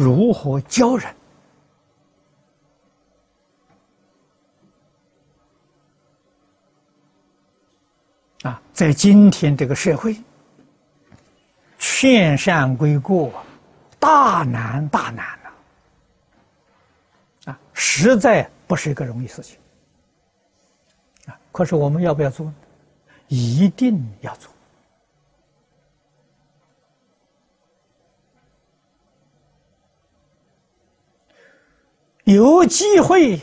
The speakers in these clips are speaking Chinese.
如何教人。啊，在今天这个社会，劝善归过，大难大难了，啊，实在不是一个容易事情，啊，可是我们要不要做？一定要做。有机会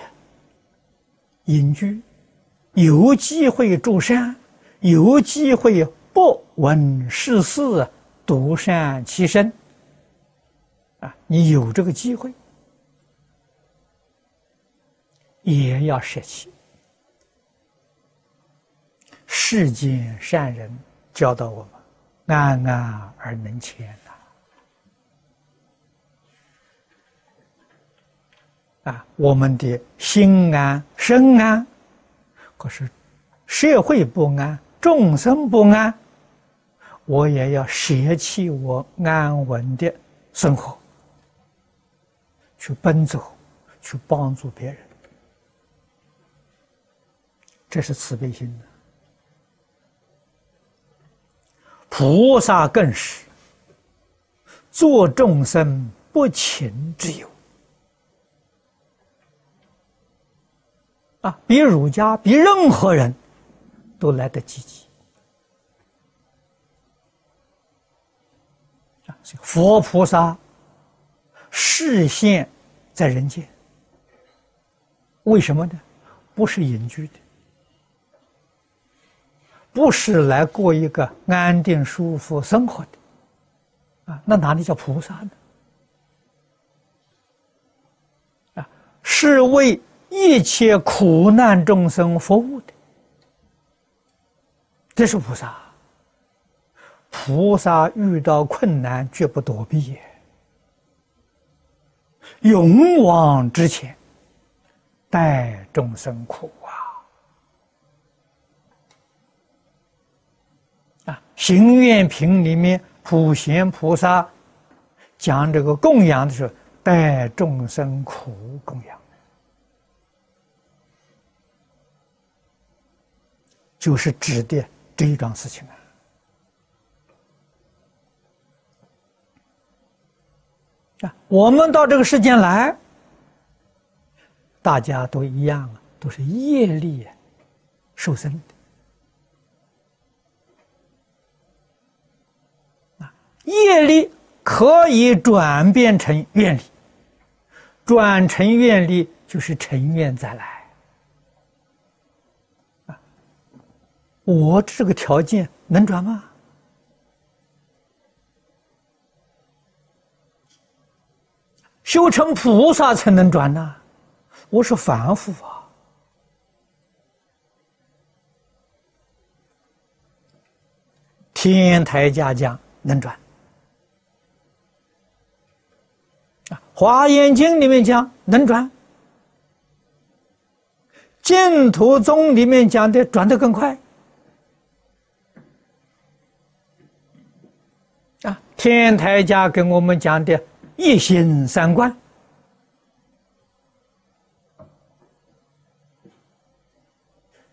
隐居，有机会住山。有机会不闻世事，独善其身。啊，你有这个机会，也要舍弃。世间善人教导我们，安安而能谦啊，我们的心安身安，可是社会不安。众生不安，我也要舍弃我安稳的生活，去奔走，去帮助别人，这是慈悲心的。菩萨更是做众生不勤之友啊，比儒家，比任何人。都来得积极啊！佛菩萨视现在人间，为什么呢？不是隐居的，不是来过一个安定舒服生活的啊！那哪里叫菩萨呢？啊，是为一切苦难众生服务的。这是菩萨，菩萨遇到困难绝不躲避，勇往直前，待众生苦啊！啊，《行愿品》里面普贤菩萨讲这个供养的时候，待众生苦供养，就是指的。这一桩事情啊，啊，我们到这个世间来，大家都一样啊，都是业力受生的啊，业力可以转变成愿力，转成愿力就是成愿再来。我这个条件能转吗？修成菩萨才能转呢。我是凡夫啊。天台家讲能转啊，《华严经》里面讲能转，净土宗里面讲的转得更快。天台家跟我们讲的一心三观，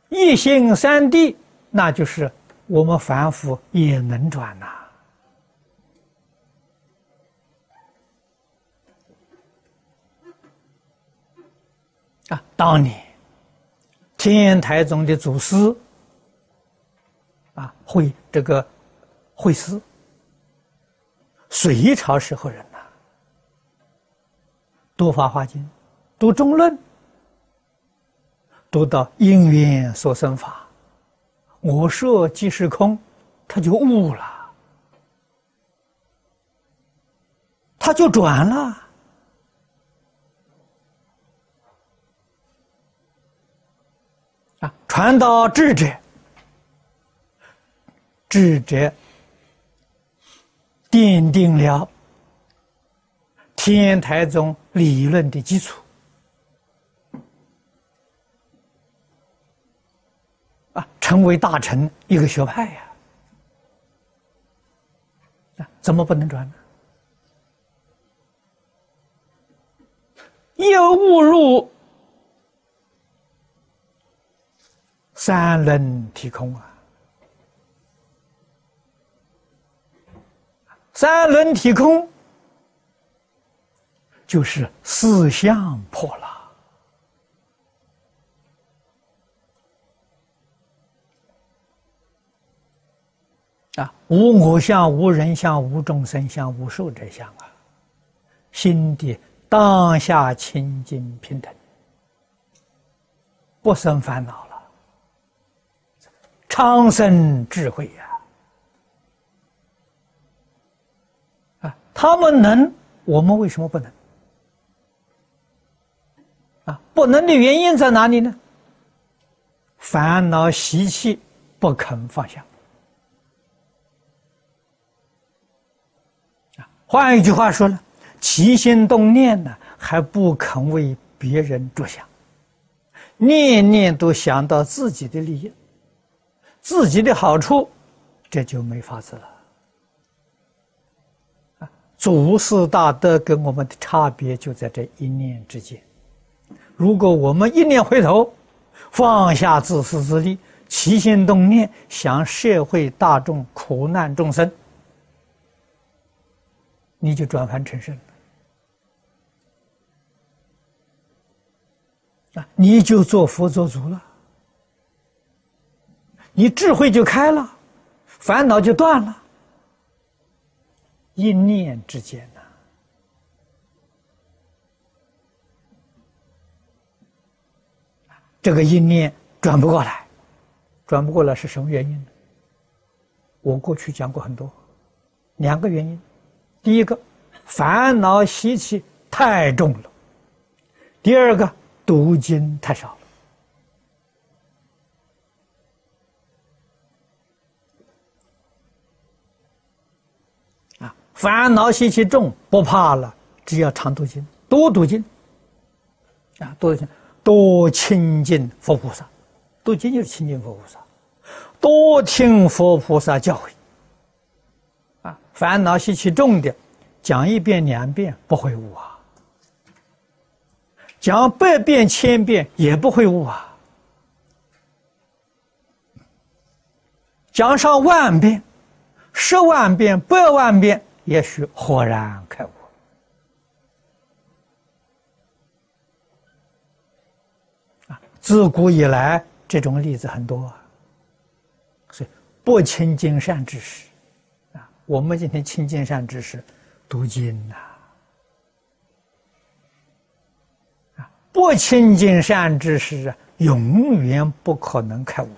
一心三谛，那就是我们凡夫也能转呐。啊，当年天台宗的祖师啊，会这个会师。隋朝时候人呐，读《法华经》，读《中论》，读到因缘所生法，我说即是空，他就悟了，他就转了啊！传到智者，智者。奠定了天台宗理论的基础啊，成为大臣一个学派呀，啊，怎么不能转呢？又误入三轮体空啊！三轮体空就是四相破了啊！无我相、无人相、无众生相、无寿者相啊！心地当下清净平等，不生烦恼了，长生智慧呀！啊，他们能，我们为什么不能？啊，不能的原因在哪里呢？烦恼习气不肯放下。啊，换一句话说呢？起心动念呢，还不肯为别人着想，念念都想到自己的利益、自己的好处，这就没法子了。祖师大德跟我们的差别就在这一念之间。如果我们一念回头，放下自私自利，起心动念想社会大众苦难众生，你就转凡成圣了。啊，你就做佛做主了，你智慧就开了，烦恼就断了，一念之间呐，这个一念转不过来，转不过来是什么原因呢？我过去讲过很多，两个原因，第一个，烦恼习气太重了，第二个。读经太少，烦恼习气重不怕了，只要常读经，多读经，啊，多读经，多亲近佛菩萨，读经就是亲近佛菩萨，多听佛菩萨教诲，啊，烦恼习气重的，讲一遍两遍不会悟啊。讲百遍千遍也不会悟啊！讲上万遍、十万遍、百万遍，也许豁然开悟。啊，自古以来这种例子很多，所以不亲近善知识啊。我们今天亲近善知识，读经呐。不亲近善知识啊，永远不可能开悟。